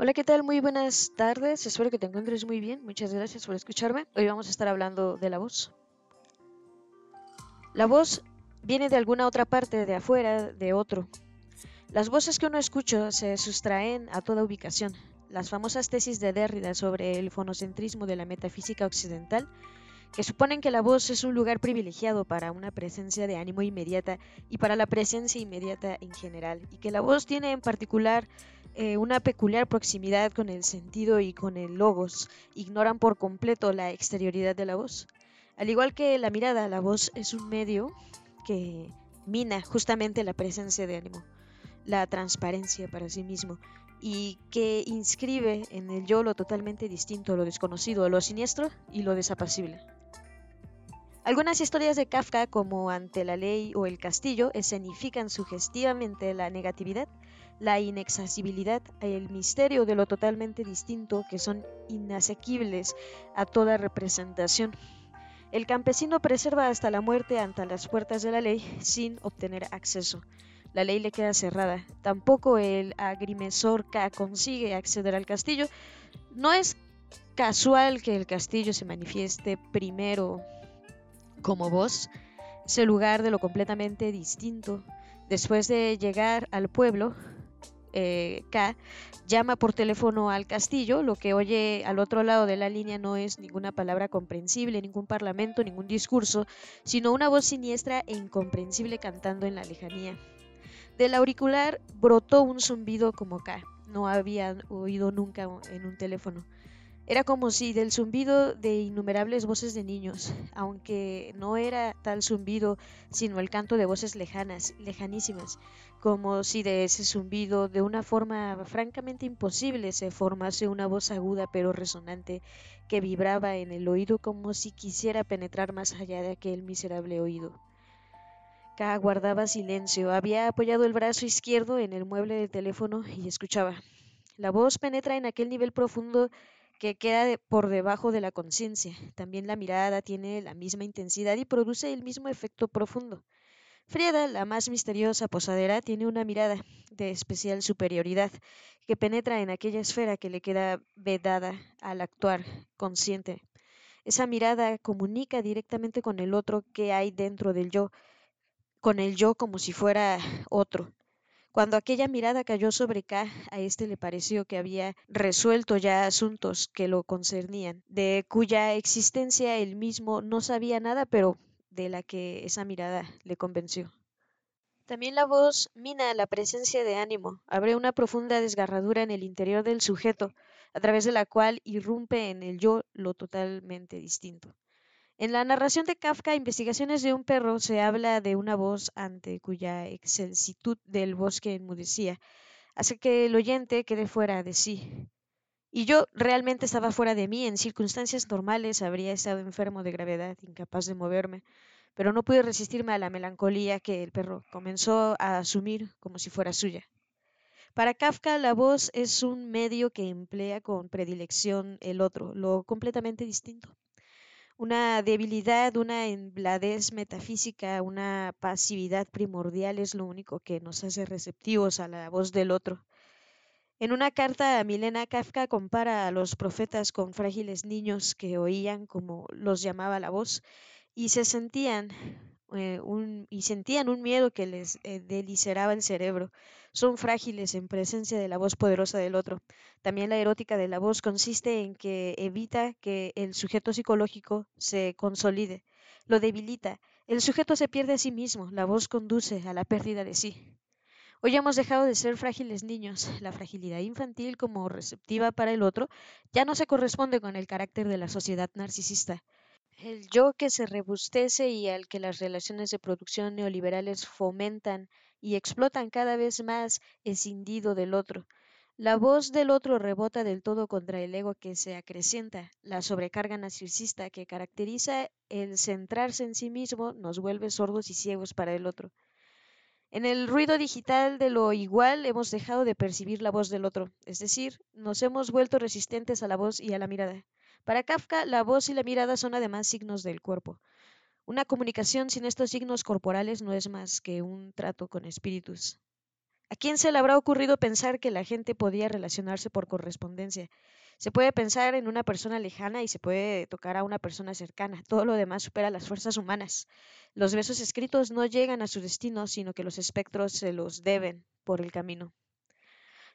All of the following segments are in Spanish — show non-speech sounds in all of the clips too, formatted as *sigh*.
Hola, ¿qué tal? Muy buenas tardes. Espero que te encuentres muy bien. Muchas gracias por escucharme. Hoy vamos a estar hablando de la voz. La voz viene de alguna otra parte, de afuera, de otro. Las voces que uno escucha se sustraen a toda ubicación. Las famosas tesis de Derrida sobre el fonocentrismo de la metafísica occidental que suponen que la voz es un lugar privilegiado para una presencia de ánimo inmediata y para la presencia inmediata en general, y que la voz tiene en particular eh, una peculiar proximidad con el sentido y con el logos, ignoran por completo la exterioridad de la voz. Al igual que la mirada, la voz es un medio que mina justamente la presencia de ánimo, la transparencia para sí mismo, y que inscribe en el yo lo totalmente distinto, lo desconocido, lo siniestro y lo desapacible. Algunas historias de Kafka, como Ante la ley o El castillo, escenifican sugestivamente la negatividad, la inaccesibilidad, el misterio de lo totalmente distinto que son inasequibles a toda representación. El campesino preserva hasta la muerte ante las puertas de la ley sin obtener acceso. La ley le queda cerrada. Tampoco el agrimensor K consigue acceder al castillo. No es casual que el castillo se manifieste primero como voz, ese lugar de lo completamente distinto. Después de llegar al pueblo, eh, K llama por teléfono al castillo, lo que oye al otro lado de la línea no es ninguna palabra comprensible, ningún parlamento, ningún discurso, sino una voz siniestra e incomprensible cantando en la lejanía. Del auricular brotó un zumbido como K, no había oído nunca en un teléfono. Era como si del zumbido de innumerables voces de niños, aunque no era tal zumbido, sino el canto de voces lejanas, lejanísimas, como si de ese zumbido, de una forma francamente imposible, se formase una voz aguda pero resonante que vibraba en el oído como si quisiera penetrar más allá de aquel miserable oído. K guardaba silencio, había apoyado el brazo izquierdo en el mueble del teléfono y escuchaba. La voz penetra en aquel nivel profundo que queda por debajo de la conciencia. También la mirada tiene la misma intensidad y produce el mismo efecto profundo. Frieda, la más misteriosa posadera, tiene una mirada de especial superioridad que penetra en aquella esfera que le queda vedada al actuar consciente. Esa mirada comunica directamente con el otro que hay dentro del yo, con el yo como si fuera otro. Cuando aquella mirada cayó sobre K, a éste le pareció que había resuelto ya asuntos que lo concernían, de cuya existencia él mismo no sabía nada, pero de la que esa mirada le convenció. También la voz mina la presencia de ánimo, abre una profunda desgarradura en el interior del sujeto, a través de la cual irrumpe en el yo lo totalmente distinto. En la narración de Kafka, Investigaciones de un perro, se habla de una voz ante cuya excelsitud del bosque enmudecía, hace que el oyente quede fuera de sí. Y yo realmente estaba fuera de mí, en circunstancias normales habría estado enfermo de gravedad, incapaz de moverme, pero no pude resistirme a la melancolía que el perro comenzó a asumir como si fuera suya. Para Kafka, la voz es un medio que emplea con predilección el otro, lo completamente distinto una debilidad, una embladez metafísica, una pasividad primordial es lo único que nos hace receptivos a la voz del otro. En una carta Milena Kafka compara a los profetas con frágiles niños que oían como los llamaba la voz y se sentían eh, y sentían un miedo que les eh, el cerebro. Son frágiles en presencia de la voz poderosa del otro. También la erótica de la voz consiste en que evita que el sujeto psicológico se consolide, lo debilita. El sujeto se pierde a sí mismo, la voz conduce a la pérdida de sí. Hoy hemos dejado de ser frágiles niños. La fragilidad infantil como receptiva para el otro ya no se corresponde con el carácter de la sociedad narcisista. El yo que se rebustece y al que las relaciones de producción neoliberales fomentan y explotan cada vez más escindido del otro. La voz del otro rebota del todo contra el ego que se acrecienta. La sobrecarga narcisista que caracteriza el centrarse en sí mismo nos vuelve sordos y ciegos para el otro. En el ruido digital de lo igual hemos dejado de percibir la voz del otro, es decir, nos hemos vuelto resistentes a la voz y a la mirada. Para Kafka, la voz y la mirada son además signos del cuerpo. Una comunicación sin estos signos corporales no es más que un trato con espíritus. ¿A quién se le habrá ocurrido pensar que la gente podía relacionarse por correspondencia? Se puede pensar en una persona lejana y se puede tocar a una persona cercana. Todo lo demás supera las fuerzas humanas. Los besos escritos no llegan a su destino, sino que los espectros se los deben por el camino.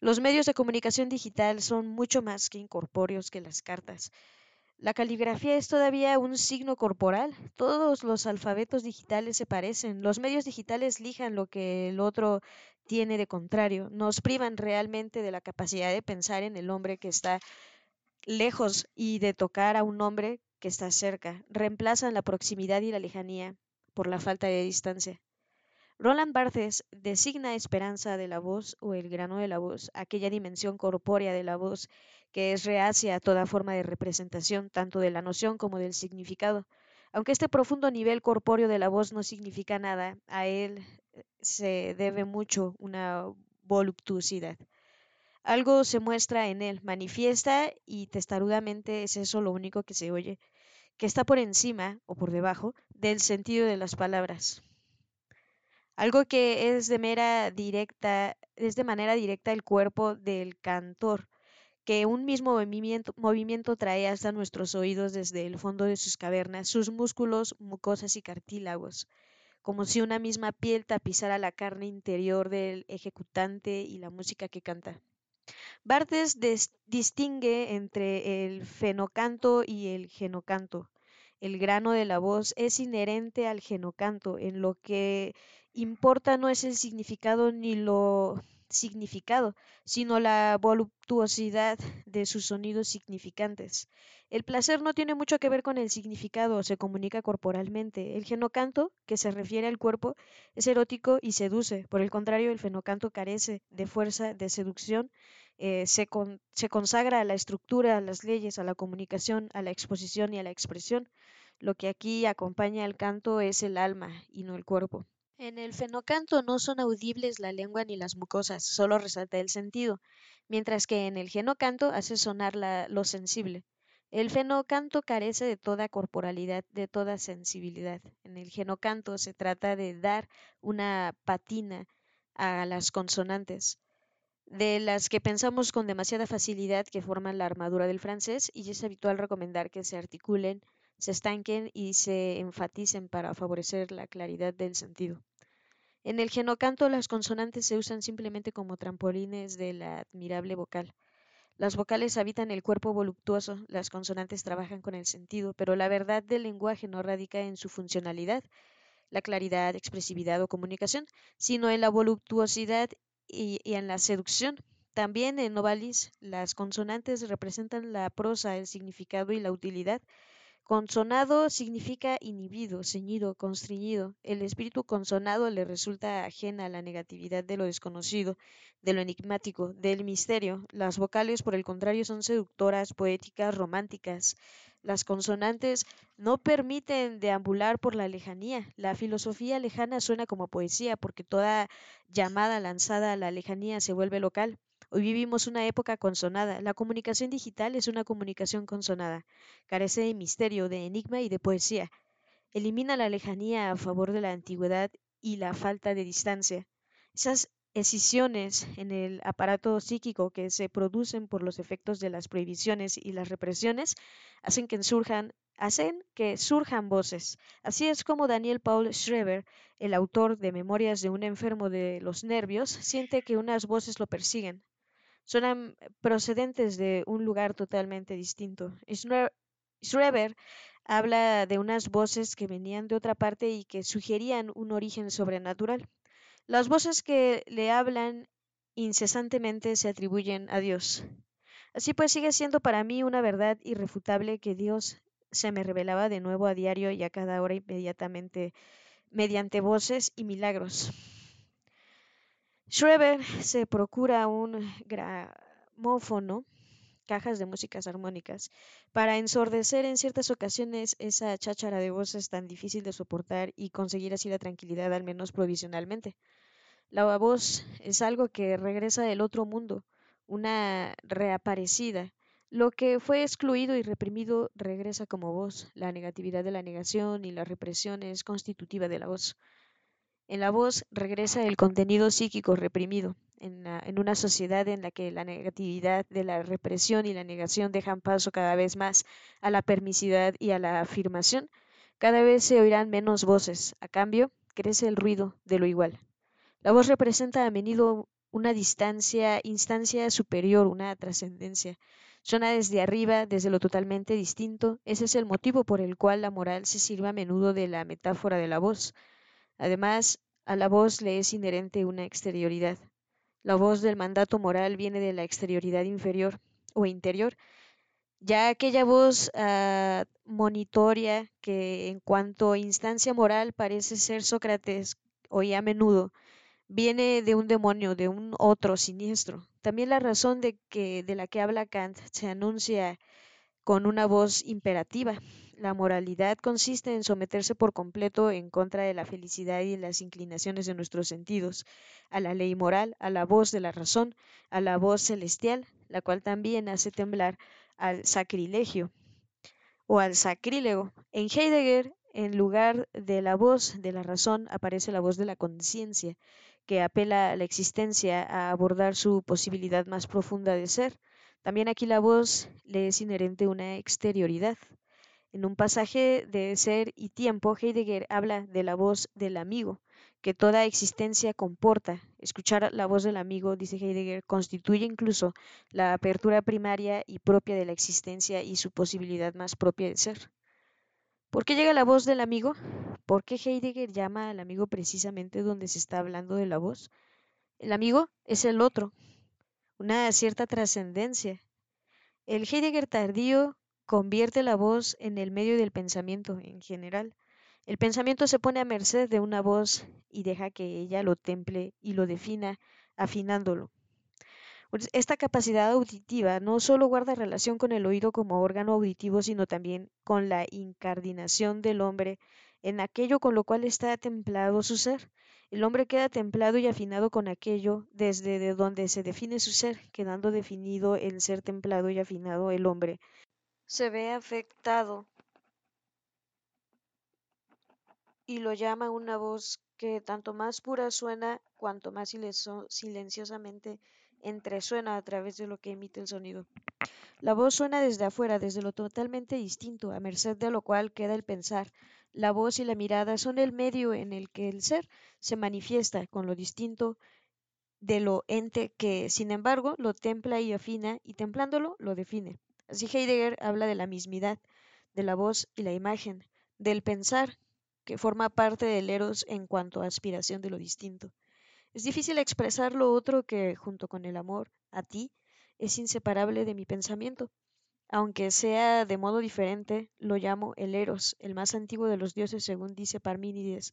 Los medios de comunicación digital son mucho más que incorpóreos que las cartas. La caligrafía es todavía un signo corporal. Todos los alfabetos digitales se parecen. Los medios digitales lijan lo que el otro tiene de contrario. Nos privan realmente de la capacidad de pensar en el hombre que está lejos y de tocar a un hombre que está cerca. Reemplazan la proximidad y la lejanía por la falta de distancia. Roland Barthes designa esperanza de la voz o el grano de la voz, aquella dimensión corpórea de la voz que es reacia a toda forma de representación, tanto de la noción como del significado. Aunque este profundo nivel corpóreo de la voz no significa nada, a él eh, se debe mucho una voluptuosidad. Algo se muestra en él, manifiesta y testarudamente es eso lo único que se oye, que está por encima o por debajo del sentido de las palabras. Algo que es de mera directa, es de manera directa el cuerpo del cantor, que un mismo movimiento, movimiento trae hasta nuestros oídos desde el fondo de sus cavernas, sus músculos, mucosas y cartílagos, como si una misma piel tapizara la carne interior del ejecutante y la música que canta. Barthes distingue entre el fenocanto y el genocanto. El grano de la voz es inherente al genocanto, en lo que importa no es el significado ni lo significado, sino la voluptuosidad de sus sonidos significantes. El placer no tiene mucho que ver con el significado, se comunica corporalmente. El genocanto, que se refiere al cuerpo, es erótico y seduce. Por el contrario, el fenocanto carece de fuerza de seducción, eh, se, se consagra a la estructura, a las leyes, a la comunicación, a la exposición y a la expresión. Lo que aquí acompaña al canto es el alma y no el cuerpo. En el fenocanto no son audibles la lengua ni las mucosas, solo resalta el sentido, mientras que en el genocanto hace sonar lo sensible. El fenocanto carece de toda corporalidad, de toda sensibilidad. En el genocanto se trata de dar una patina a las consonantes, de las que pensamos con demasiada facilidad que forman la armadura del francés y es habitual recomendar que se articulen, se estanquen y se enfaticen para favorecer la claridad del sentido. En el genocanto las consonantes se usan simplemente como trampolines de la admirable vocal. Las vocales habitan el cuerpo voluptuoso, las consonantes trabajan con el sentido, pero la verdad del lenguaje no radica en su funcionalidad, la claridad, expresividad o comunicación, sino en la voluptuosidad y, en la seducción. También en Novalis las consonantes representan la prosa, el significado y la utilidad, Consonado significa inhibido, ceñido, constreñido. El espíritu consonado le resulta ajena a la negatividad de lo desconocido, de lo enigmático, del misterio. Las vocales, por el contrario, son seductoras, poéticas, románticas. Las consonantes no permiten deambular por la lejanía. La filosofía lejana suena como poesía porque toda llamada lanzada a la lejanía se vuelve local. Hoy vivimos una época consonada. La comunicación digital es una comunicación consonada. Carece de misterio, de enigma y de poesía. Elimina la lejanía a favor de la antigüedad y la falta de distancia. Esas escisiones en el aparato psíquico que se producen por los efectos de las prohibiciones y las represiones hacen que surjan hacen que surjan voces. Así es como Daniel Paul Schreber, el autor de Memorias de un enfermo de los nervios, siente que unas voces lo persiguen son procedentes de un lugar totalmente distinto. Schreber habla de unas voces que venían de otra parte y que sugerían un origen sobrenatural. Las voces que le hablan incesantemente se atribuyen a Dios. Así pues sigue siendo para mí una verdad irrefutable que Dios se me revelaba de nuevo a diario y a cada hora inmediatamente mediante voces y milagros. Schreber se procura un gramófono, cajas de músicas armónicas, para ensordecer en ciertas ocasiones esa cháchara de voces tan difícil de soportar y conseguir así la tranquilidad, al menos provisionalmente. La voz es algo que regresa del otro mundo, una reaparecida. Lo que fue excluido y reprimido regresa como voz. La negatividad de la negación y la represión es constitutiva de la voz. En la voz regresa el contenido psíquico reprimido. en, una sociedad en la que la negatividad de la represión y la negación dejan paso cada vez más a la permisividad y a la afirmación, cada vez se oirán menos voces. A cambio, crece el ruido de lo igual. La voz representa a menudo una distancia, instancia superior, una trascendencia. Suena desde arriba, desde lo totalmente distinto. Ese es el motivo por el cual la moral se sirve a menudo de la metáfora de la voz. Además, a la voz le es inherente una exterioridad. La voz del mandato moral viene de la exterioridad inferior o interior, ya aquella voz uh, monitoria que en cuanto a instancia moral parece ser Sócrates oía a menudo, viene de un demonio, de un otro siniestro. También la razón de que de la que habla Kant se anuncia con una voz imperativa. La moralidad consiste en someterse por completo en contra de la felicidad y las inclinaciones de nuestros sentidos, a la ley moral, a la voz de la razón, a la voz celestial, la cual también hace temblar al sacrilegio o al sacrílego. En Heidegger, en lugar de la voz de la razón, aparece la voz de la conciencia, que apela a la existencia a abordar su posibilidad más profunda de ser. También aquí la voz le es inherente una exterioridad. En un pasaje de Ser y Tiempo, Heidegger habla de la voz del amigo, que toda existencia comporta. Escuchar la voz del amigo, dice Heidegger, constituye incluso la apertura primaria y propia de la existencia y su posibilidad más propia de ser. ¿Por qué llega la voz del amigo? ¿Por qué Heidegger llama al amigo precisamente donde se está hablando de la voz? El amigo es el otro, una cierta trascendencia. El Heidegger tardío convierte la voz en el medio del pensamiento en general. El pensamiento se pone a merced de una voz y deja que ella lo temple y lo defina, afinándolo. Pues, esta capacidad auditiva no solo guarda relación con el oído como órgano auditivo, sino también con la incardinación del hombre en aquello con lo cual está templado su ser. El hombre queda templado y afinado con aquello desde de donde se define su ser, quedando definido el ser templado y afinado el hombre se ve afectado y lo llama una voz que tanto más pura suena cuanto más silenciosamente entresuena a través de lo que emite el sonido. La voz suena desde afuera, desde lo totalmente distinto, a merced de lo cual queda el pensar. La voz y la mirada son el medio en el que el ser se manifiesta con lo distinto de lo ente que, sin embargo, lo templa y afina, y templándolo lo define. Así Heidegger habla de la mismidad, de la voz y la imagen, del pensar, que forma parte del eros en cuanto a aspiración de lo distinto. Es difícil expresar lo otro que, junto con el amor a ti, es inseparable de mi pensamiento. Aunque sea de modo diferente, lo llamo el eros, el más antiguo de los dioses, según dice Parmínides.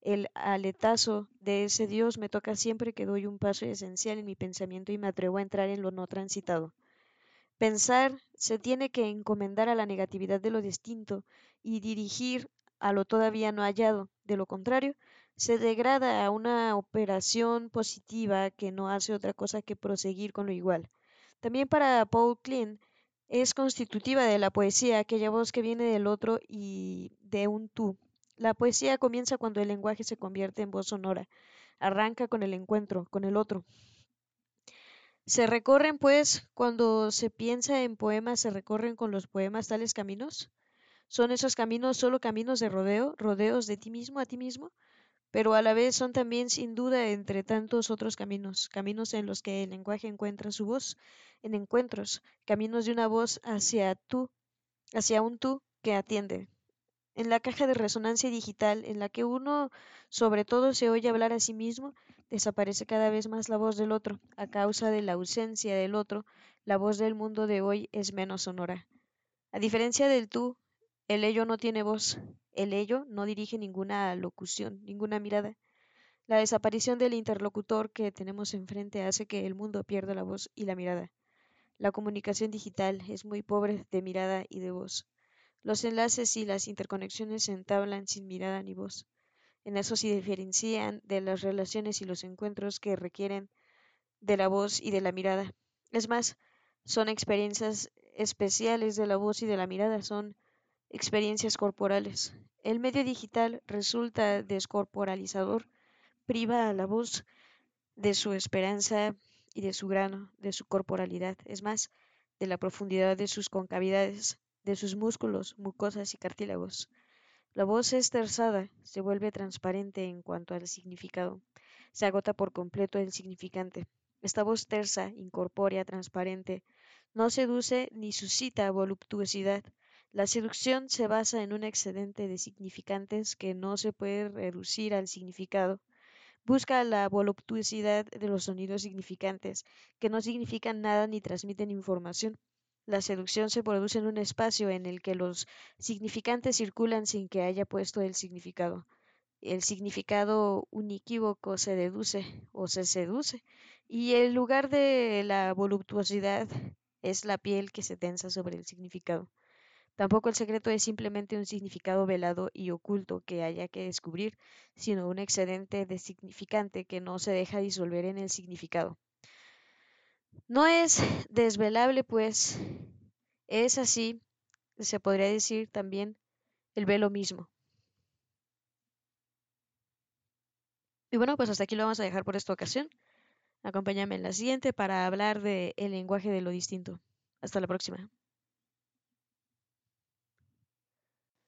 El aletazo de ese dios me toca siempre que doy un paso esencial en mi pensamiento y me atrevo a entrar en lo no transitado. Pensar se tiene que encomendar a la negatividad de lo distinto y dirigir a lo todavía no hallado. De lo contrario, se degrada a una operación positiva que no hace otra cosa que proseguir con lo igual. También para Paul Klein es constitutiva de la poesía aquella voz que viene del otro y de un tú. La poesía comienza cuando el lenguaje se convierte en voz sonora. Arranca con el encuentro, con el otro. ¿Se recorren, pues, cuando se piensa en poemas, se recorren con los poemas tales caminos? ¿Son esos caminos solo caminos de rodeo, rodeos de ti mismo a ti mismo? Pero a la vez son también, sin duda, entre tantos otros caminos, caminos en los que el lenguaje encuentra su voz, en encuentros, caminos de una voz hacia tú, hacia un tú que atiende, en la caja de resonancia digital en la que uno sobre todo se oye hablar a sí mismo, desaparece cada vez más la voz del otro. A causa de la ausencia del otro, la voz del mundo de hoy es menos sonora. A diferencia del tú, el ello no tiene voz. El ello no dirige ninguna locución, ninguna mirada. La desaparición del interlocutor que tenemos enfrente hace que el mundo pierda la voz y la mirada. La comunicación digital es muy pobre de mirada y de voz. Los enlaces y las interconexiones se entablan sin mirada ni voz. En eso se diferencian de las relaciones y los encuentros que requieren de la voz y de la mirada. Es más, son experiencias especiales de la voz y de la mirada, son experiencias corporales. El medio digital resulta descorporalizador, priva a la voz de su esperanza y de su grano, de su corporalidad, es más, de la profundidad de sus concavidades, de sus músculos, mucosas y cartílagos. La voz es terzada, se vuelve transparente en cuanto al significado, se agota por completo el significante. Esta voz tersa, incorpórea, transparente, no seduce ni suscita voluptuosidad. La seducción se basa en un excedente de significantes que no se puede reducir al significado. Busca la voluptuosidad de los sonidos significantes, que no significan nada ni transmiten información. La seducción se produce en un espacio en el que los significantes circulan sin que haya puesto el significado. El significado uníquivoco se deduce o se seduce, y el lugar de la voluptuosidad es la piel que se tensa sobre el significado. Tampoco el secreto es simplemente un significado velado y oculto que haya que descubrir, sino un excedente de significante que no se deja disolver en el significado. No es *laughs* desvelable, pues es así, se podría decir también, el velo mismo. Y bueno, pues hasta aquí lo vamos a dejar por esta ocasión. Acompáñame en la siguiente para hablar del lenguaje de lo distinto. Hasta la próxima.